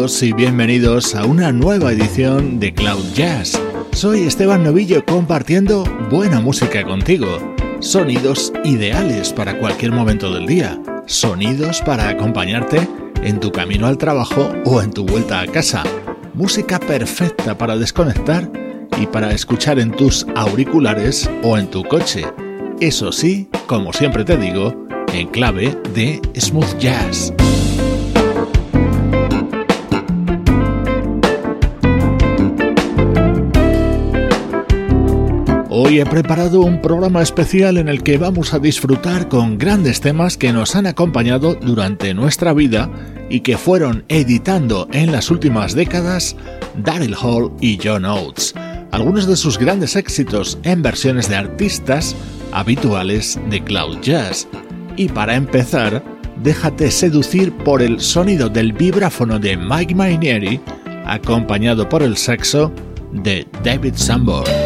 Y bienvenidos a una nueva edición de Cloud Jazz. Soy Esteban Novillo compartiendo buena música contigo. Sonidos ideales para cualquier momento del día. Sonidos para acompañarte en tu camino al trabajo o en tu vuelta a casa. Música perfecta para desconectar y para escuchar en tus auriculares o en tu coche. Eso sí, como siempre te digo, en clave de smooth jazz. He preparado un programa especial en el que vamos a disfrutar con grandes temas que nos han acompañado durante nuestra vida y que fueron editando en las últimas décadas Daryl Hall y John Oates, algunos de sus grandes éxitos en versiones de artistas habituales de Cloud Jazz. Y para empezar, déjate seducir por el sonido del vibráfono de Mike Mainieri, acompañado por el saxo de David Sanborn.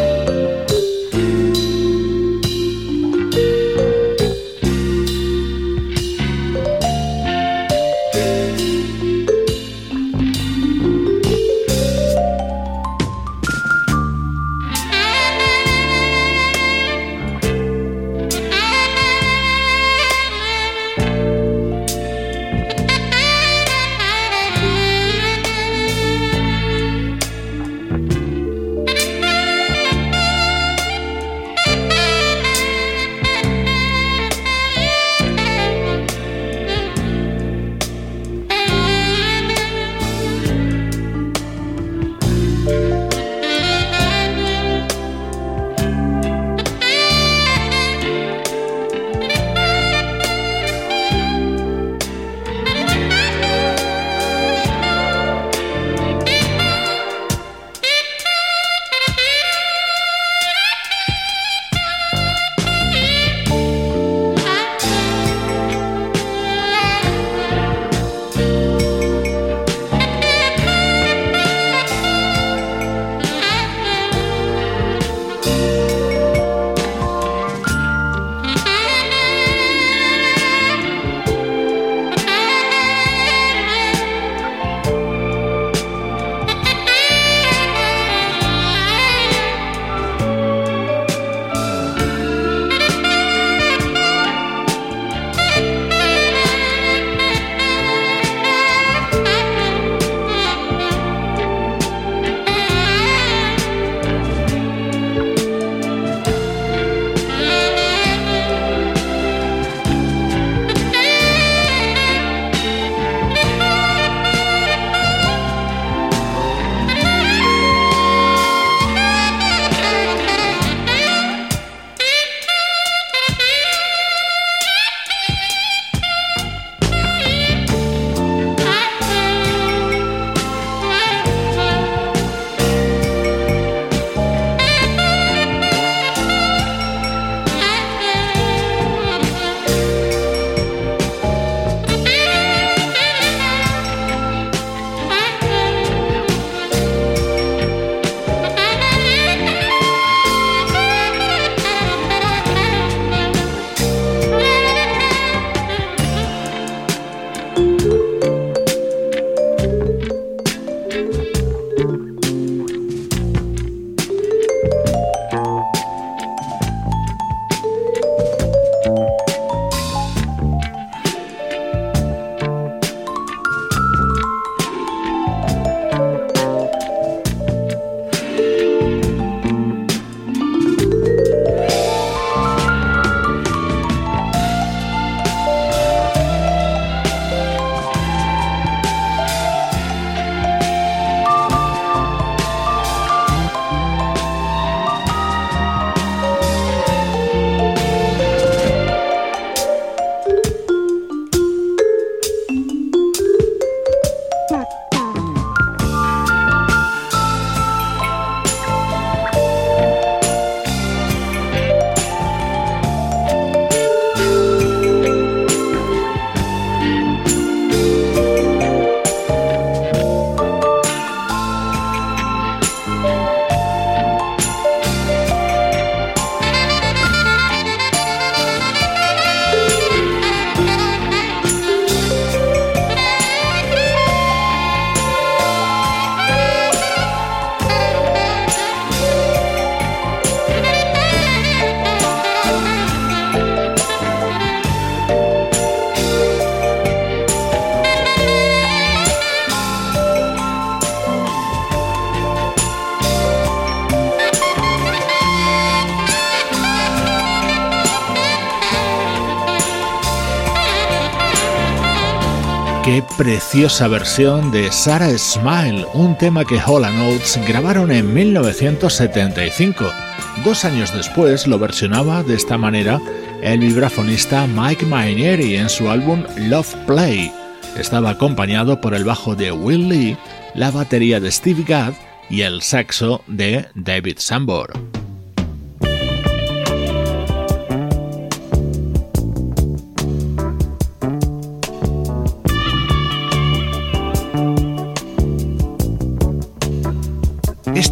Preciosa versión de Sarah Smile, un tema que Hall Oates grabaron en 1975. Dos años después lo versionaba de esta manera el vibrafonista Mike Mainieri en su álbum Love Play. Estaba acompañado por el bajo de Will Lee, la batería de Steve Gadd y el saxo de David Sambor.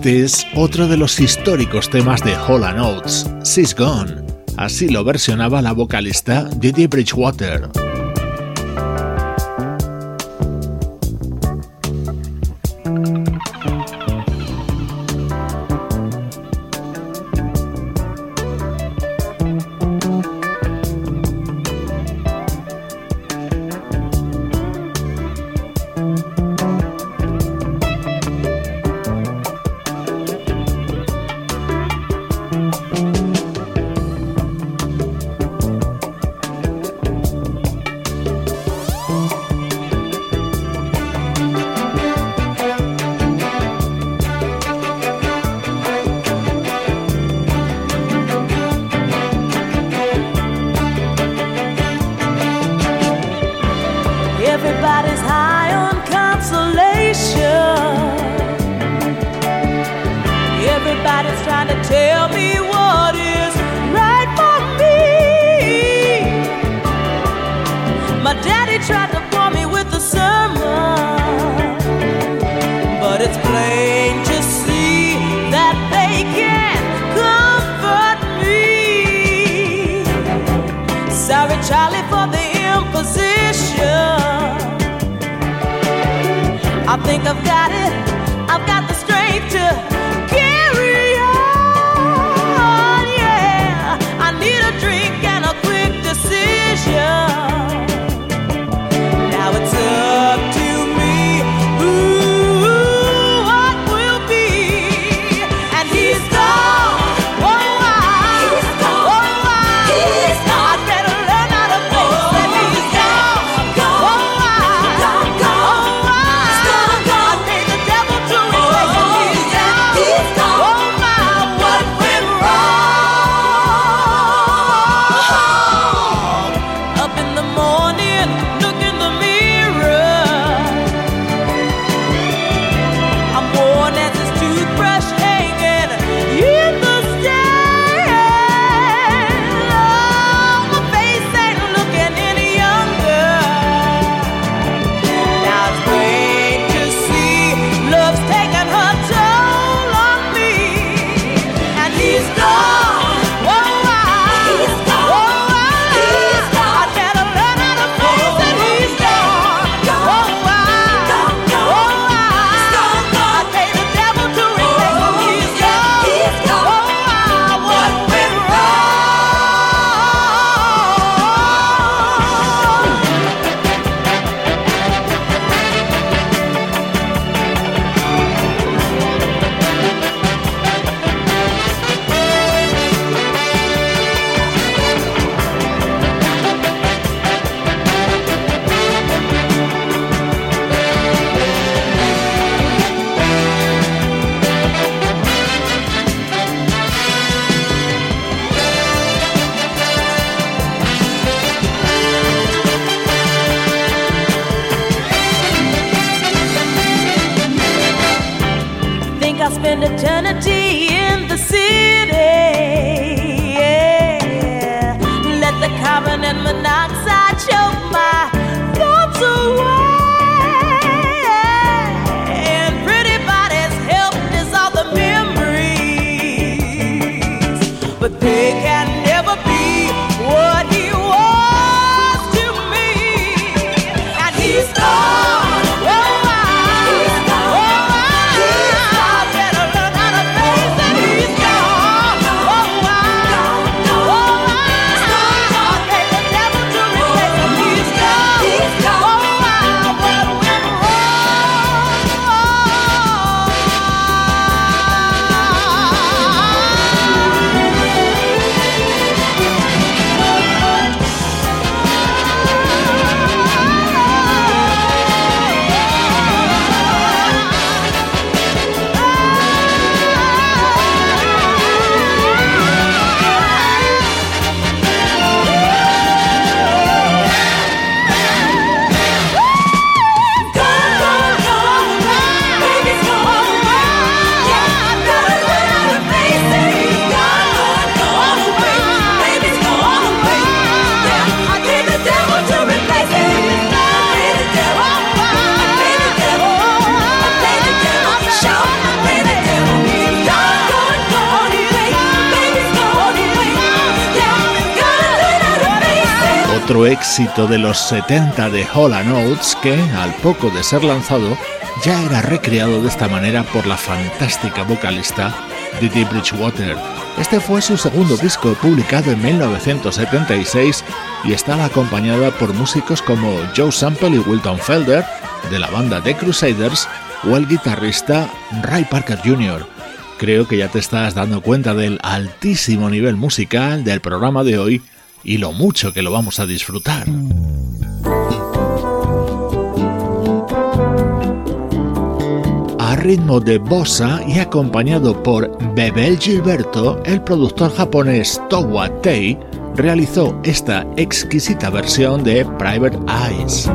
Este es otro de los históricos temas de Hall Oates, She's Gone. Así lo versionaba la vocalista Didi Bridgewater. It's trying to tell me what is right for me. My daddy tried to me with sermon, but it's plain to see that they can't comfort me. Sorry, Charlie, for the imposition. I think I've got it. I've got the strength to éxito de los 70 de Hall Oates que, al poco de ser lanzado, ya era recreado de esta manera por la fantástica vocalista Didi Bridgewater. Este fue su segundo disco publicado en 1976 y estaba acompañada por músicos como Joe Sample y Wilton Felder de la banda The Crusaders o el guitarrista Ray Parker Jr. Creo que ya te estás dando cuenta del altísimo nivel musical del programa de hoy y lo mucho que lo vamos a disfrutar. A ritmo de bossa y acompañado por Bebel Gilberto, el productor japonés Towa Tei realizó esta exquisita versión de Private Eyes.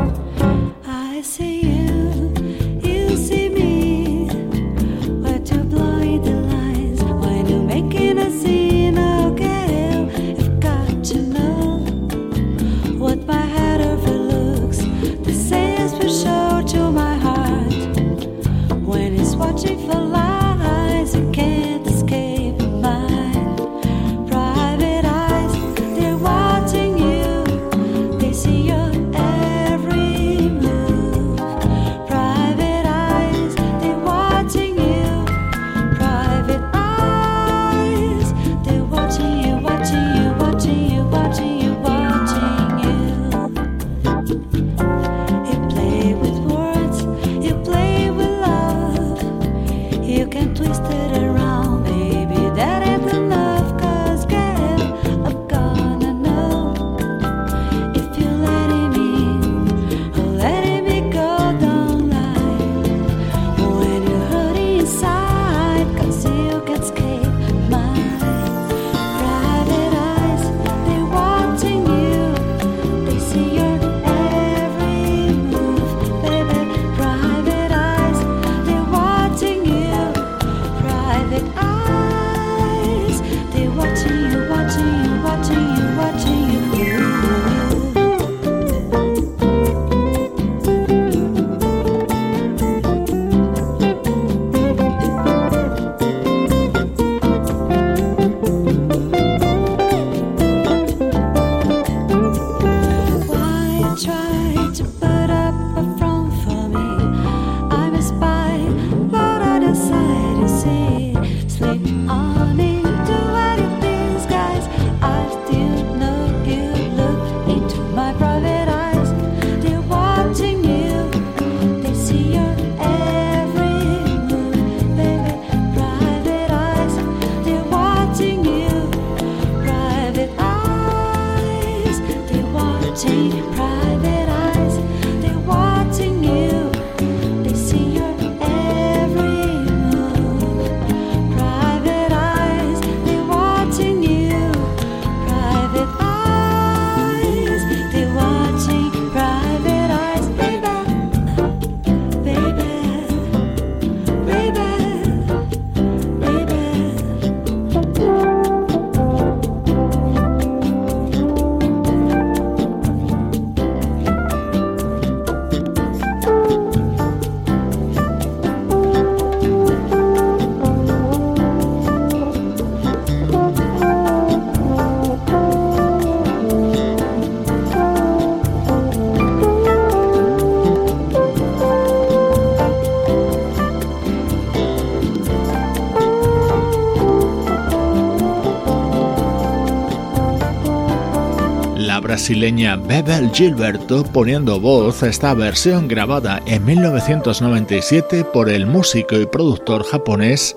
Brasileña Bebel Gilberto poniendo voz a esta versión grabada en 1997 por el músico y productor japonés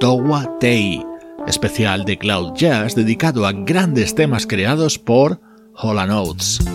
Towa Tei, especial de Cloud Jazz dedicado a grandes temas creados por Holland Oates.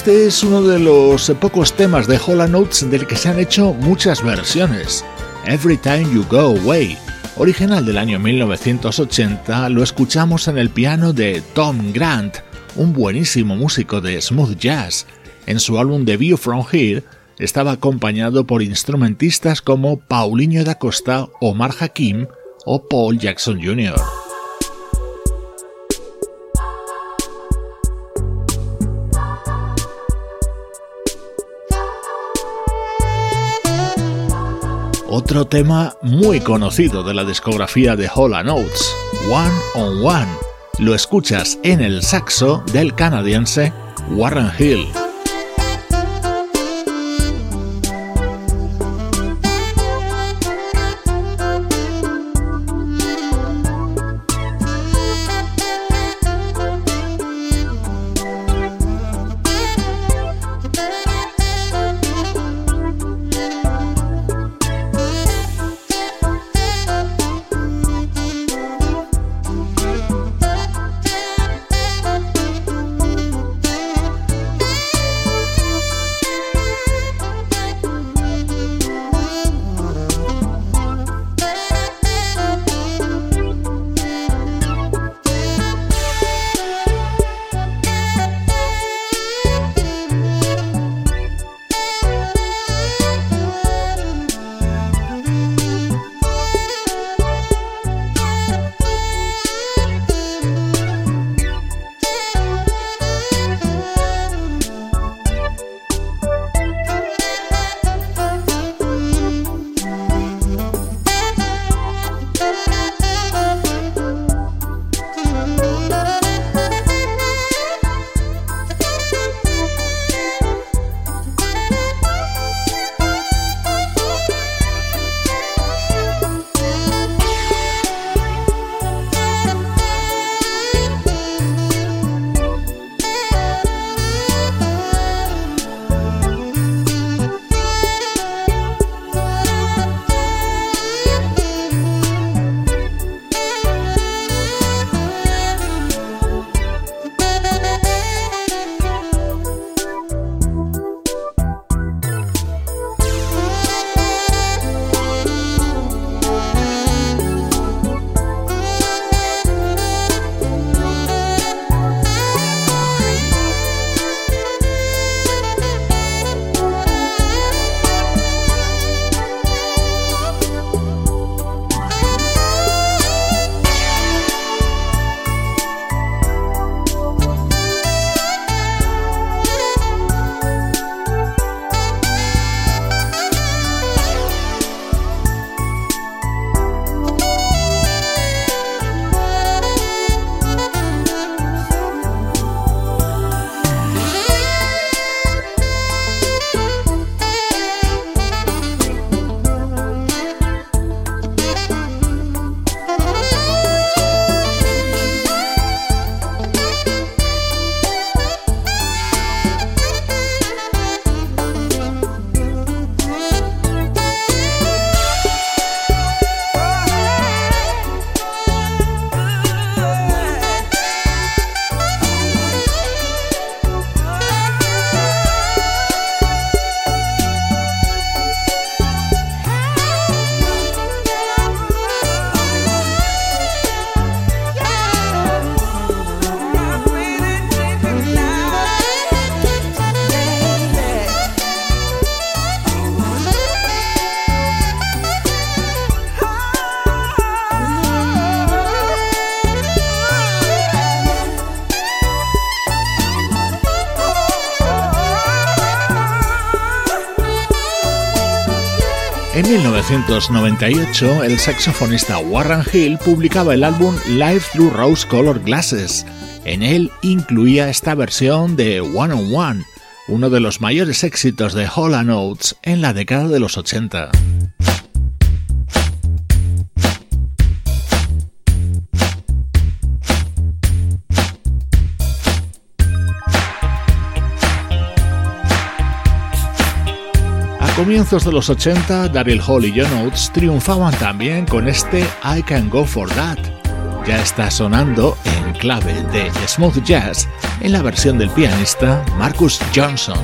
Este es uno de los pocos temas de Hollow Notes del que se han hecho muchas versiones. Every Time You Go Away, original del año 1980, lo escuchamos en el piano de Tom Grant, un buenísimo músico de smooth jazz. En su álbum The View From Here estaba acompañado por instrumentistas como Paulinho da Costa, Omar Hakim o Paul Jackson Jr. Otro tema muy conocido de la discografía de Hola Notes, One on One. Lo escuchas en el saxo del canadiense Warren Hill. 1998, el saxofonista Warren Hill publicaba el álbum Live Through Rose Colored Glasses. En él incluía esta versión de One on One, uno de los mayores éxitos de Hall Notes en la década de los 80. Comienzos de los 80, Daryl Hall y John Oates triunfaban también con este I Can Go For That. ya está sonando en clave de smooth jazz en la versión del pianista Marcus Johnson.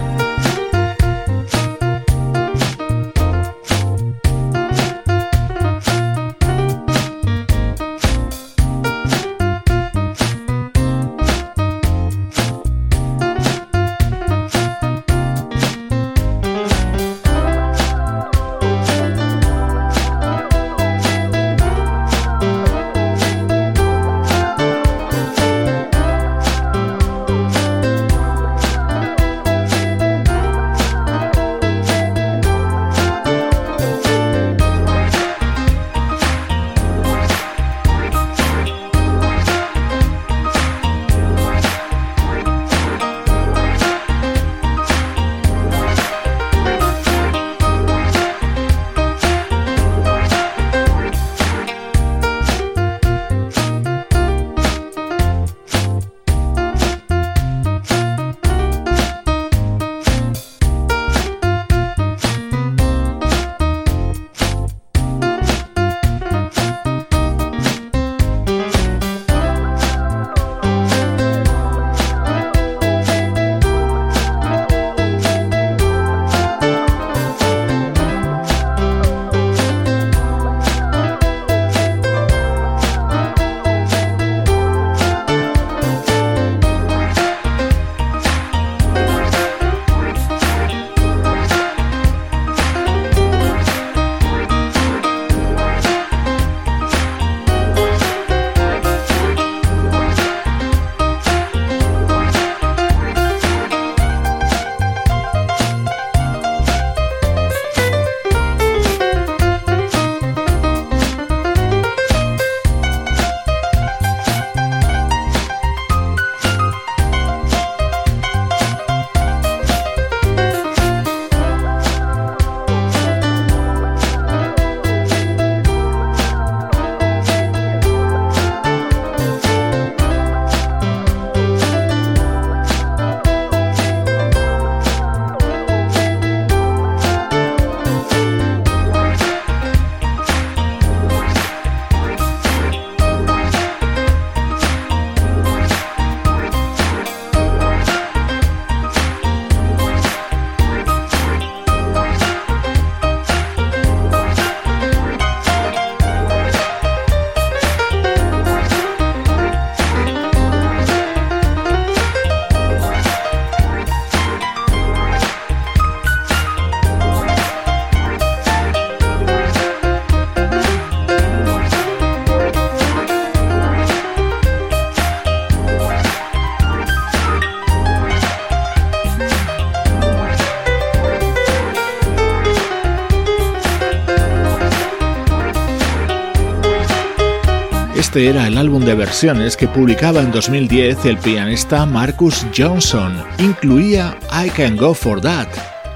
Este era el álbum de versiones que publicaba en 2010 el pianista Marcus Johnson. Incluía I Can Go For That,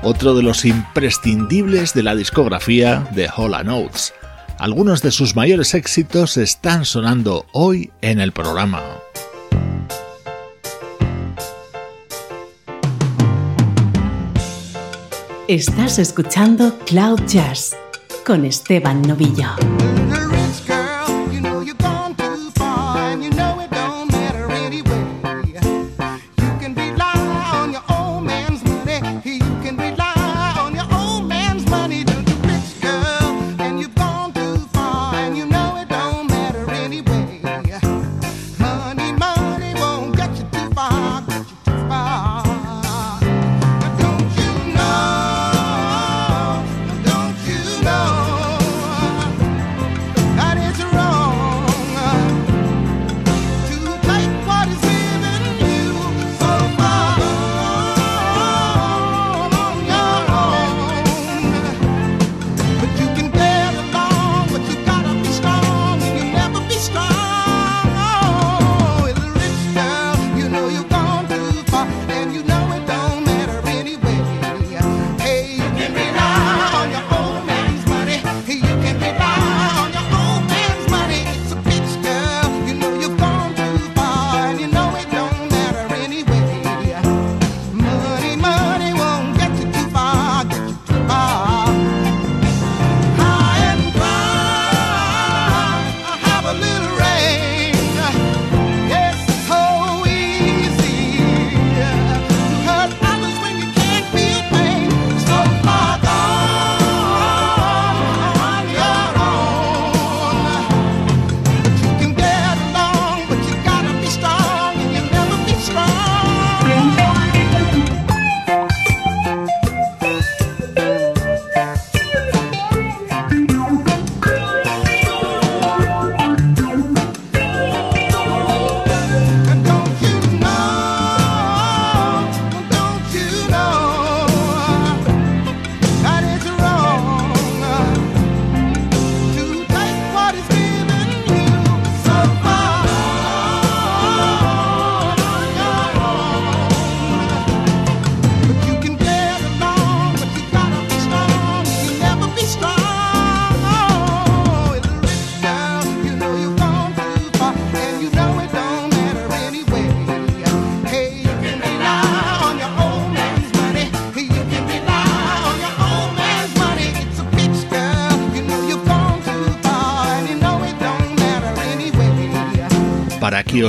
otro de los imprescindibles de la discografía de Hola Notes. Algunos de sus mayores éxitos están sonando hoy en el programa. Estás escuchando Cloud Jazz con Esteban Novillo.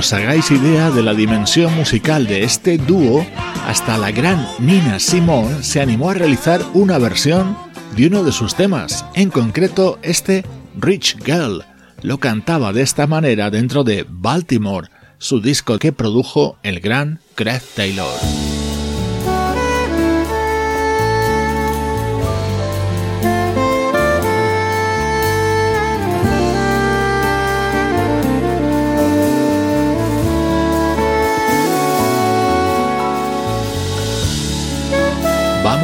Os hagáis idea de la dimensión musical de este dúo, hasta la gran Nina Simone se animó a realizar una versión de uno de sus temas, en concreto este Rich Girl. Lo cantaba de esta manera dentro de Baltimore, su disco que produjo el gran Craig Taylor.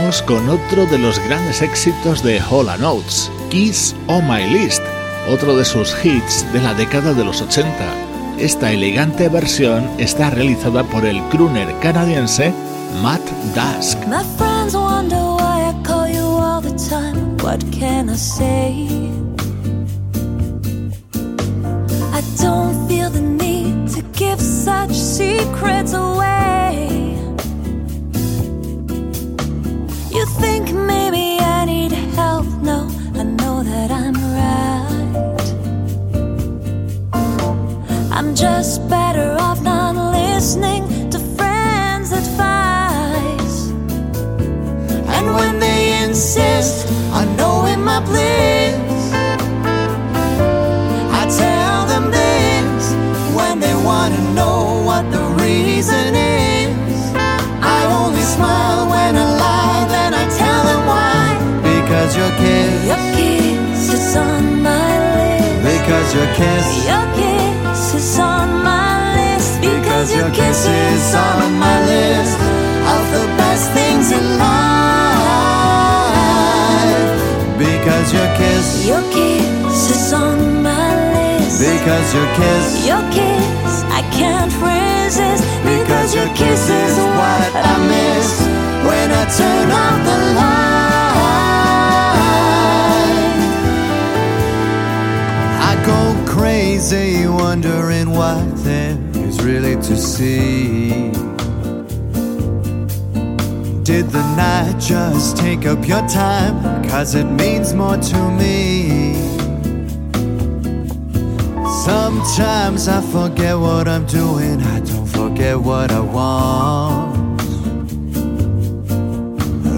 Vamos con otro de los grandes éxitos de Hall Notes, Kiss on My List, otro de sus hits de la década de los 80. Esta elegante versión está realizada por el crooner canadiense Matt Dusk. My friends wonder why I call you all the time. Just better off not listening to friends' advice. And when they insist on knowing my bliss, I tell them this when they want to know what the reason is. I only smile when I lie, then I tell them why. Because your kiss, Your kiss is on my list. because your kiss, Your kiss is on my Because your kiss is on on my list of the best things in life. because your kiss, Your kiss is on my list. because your kiss, Your kiss, I can't resist. Because your kiss see. Did the night just take up your time? Cause it means more to me. Sometimes I forget what I'm doing, I don't forget what I want.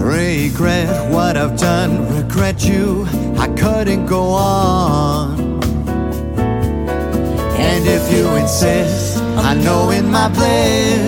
Regret what I've done, regret you, I couldn't go on. And if you insist on knowing my bliss,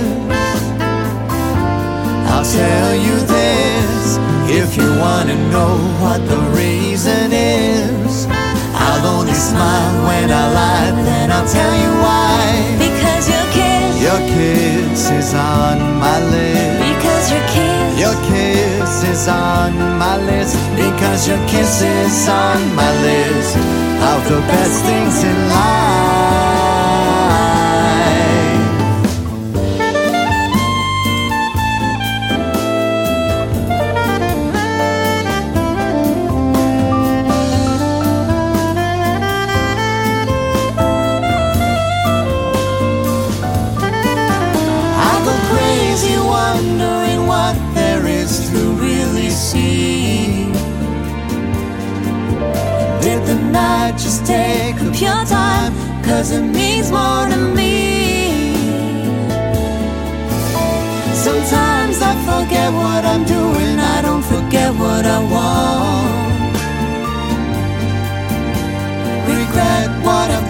I'll tell you this. If you wanna know what the reason is, I'll only smile when I lie, then I'll tell you why. Because your kiss, Your kiss is on my list. because your kiss, Your kiss is on my list because your kiss is on my list of the best things in life. The just take up your time? Cause it means more to me. Sometimes I forget what I'm doing, I don't forget what I want. Regret what I've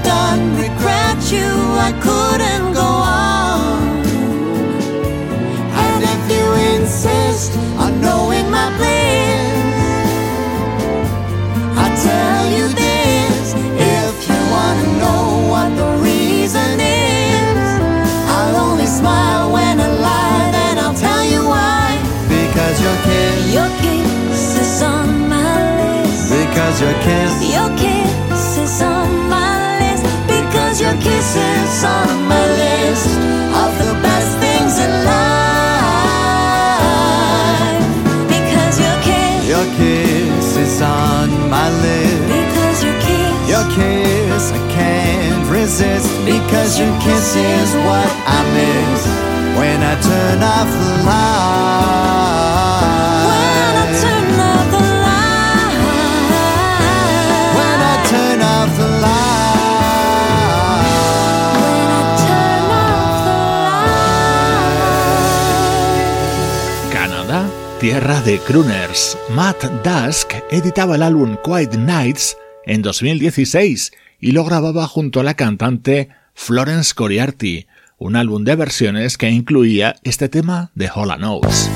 because your kiss, Your kiss is on my list. Because your kiss is on my list of the best things in life. Because your kiss, your kiss is on my list. because your kiss, Your kiss, I can't resist because your kiss is what I miss when I turn off the light. Tierra de crooners. Matt Dusk editaba el álbum Quiet Nights en 2016 y lo grababa junto a la cantante Florence Coriarty, un álbum de versiones que incluía este tema de Hola Notes.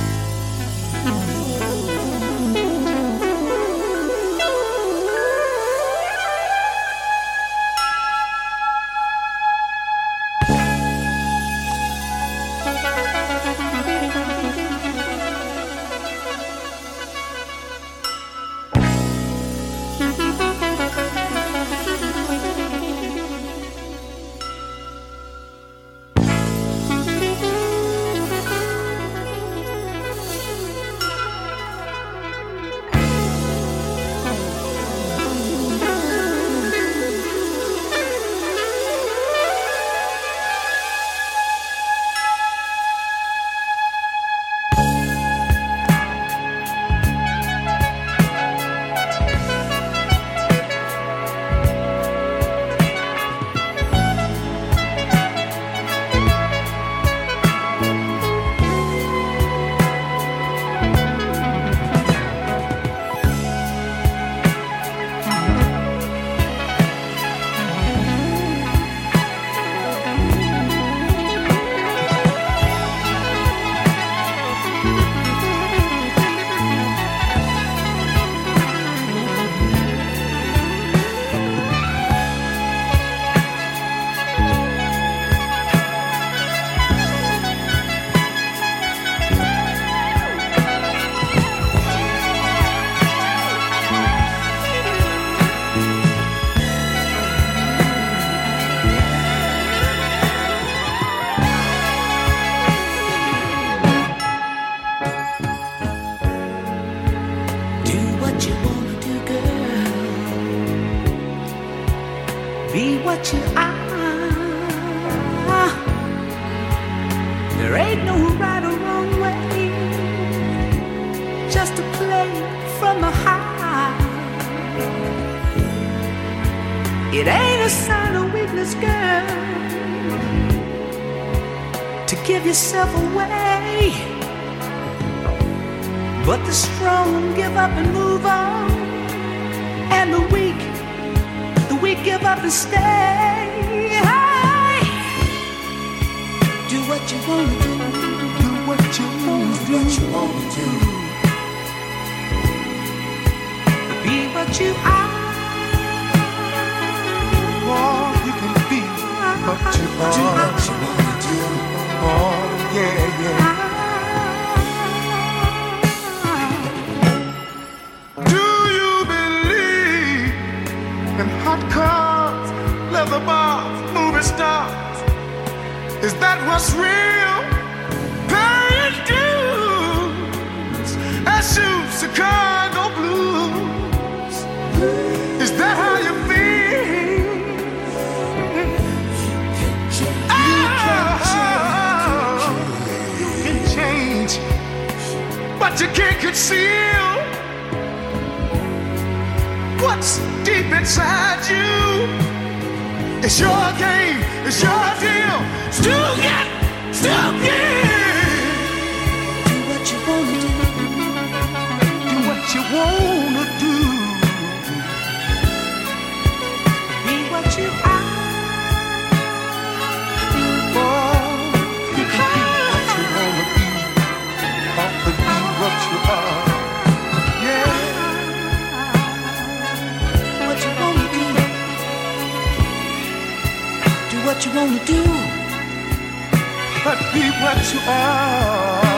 leather bars, movie stars. Is that what's real? Paying dues and shoes, Chicago blues. Is that how you feel? Ah! You Oh, you can change, but you can't conceal what's deep inside you. It's your game, it's your deal. Still get, still get. Do what you wanna Do Do what you wanna. gonna do but be what you are.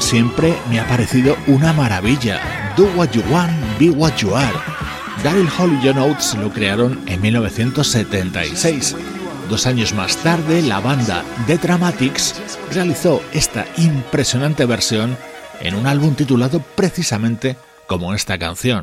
Siempre me ha parecido una maravilla. Do What You Want, Be What You Are. Daryl Hall y John Oates lo crearon en 1976. Dos años más tarde, la banda The Dramatics realizó esta impresionante versión en un álbum titulado precisamente como esta canción.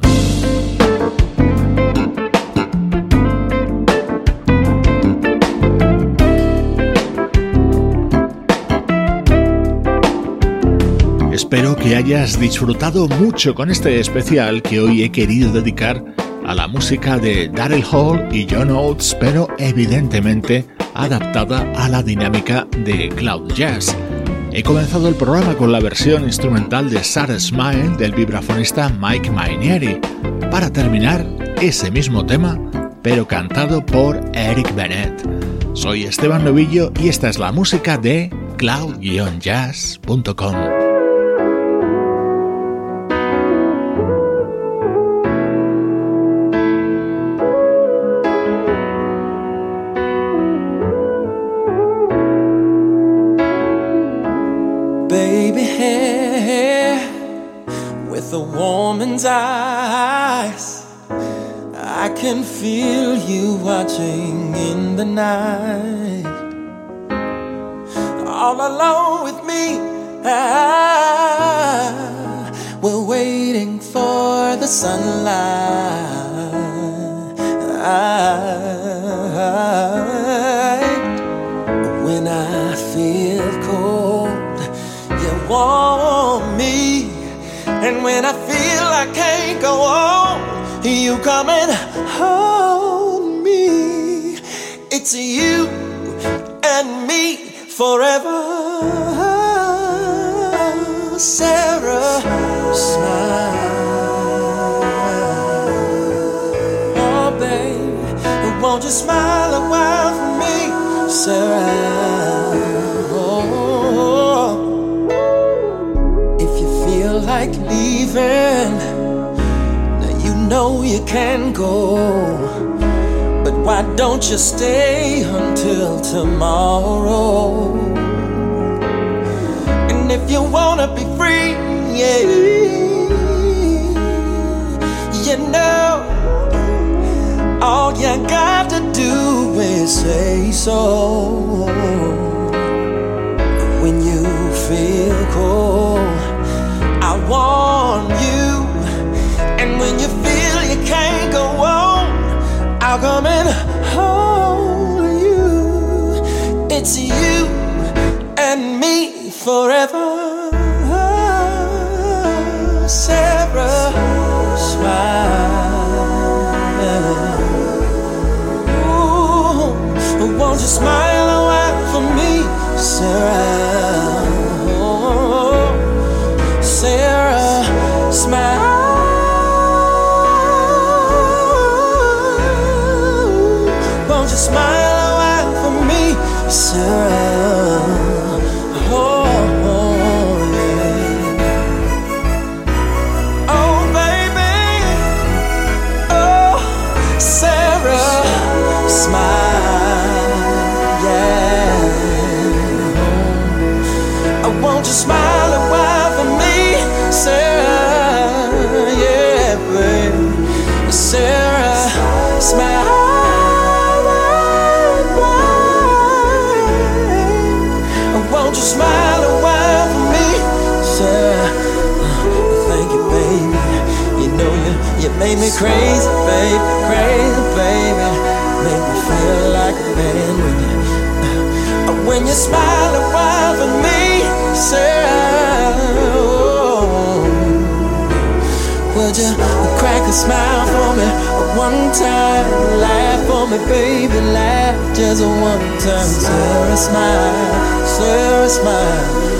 Espero que hayas disfrutado mucho con este especial que hoy he querido dedicar a la música de Daryl Hall y John Oates, pero evidentemente adaptada a la dinámica de Cloud Jazz. He comenzado el programa con la versión instrumental de Sarah Smile del vibrafonista Mike Mainieri, para terminar ese mismo tema, pero cantado por Eric Bennett. Soy Esteban Novillo y esta es la música de cloud-jazz.com. can feel you watching in the night. All alone with me, I, we're waiting for the sunlight. When I feel cold, you warm me. And when I go on, you come and hold me. It's you and me forever. Sarah, smile. Oh, babe, won't you smile a while for me, Sarah? Oh, if you feel like leaving you can go, but why don't you stay until tomorrow? And if you wanna be free, yeah, you know, all you got to do is say so. When you feel cold. Now coming home to you. It's you and me forever. Sarah, smile. Ooh, won't you smile a while for me, Sarah? surround. me, baby, laugh just one time. Sarah, smile, Sarah, smile.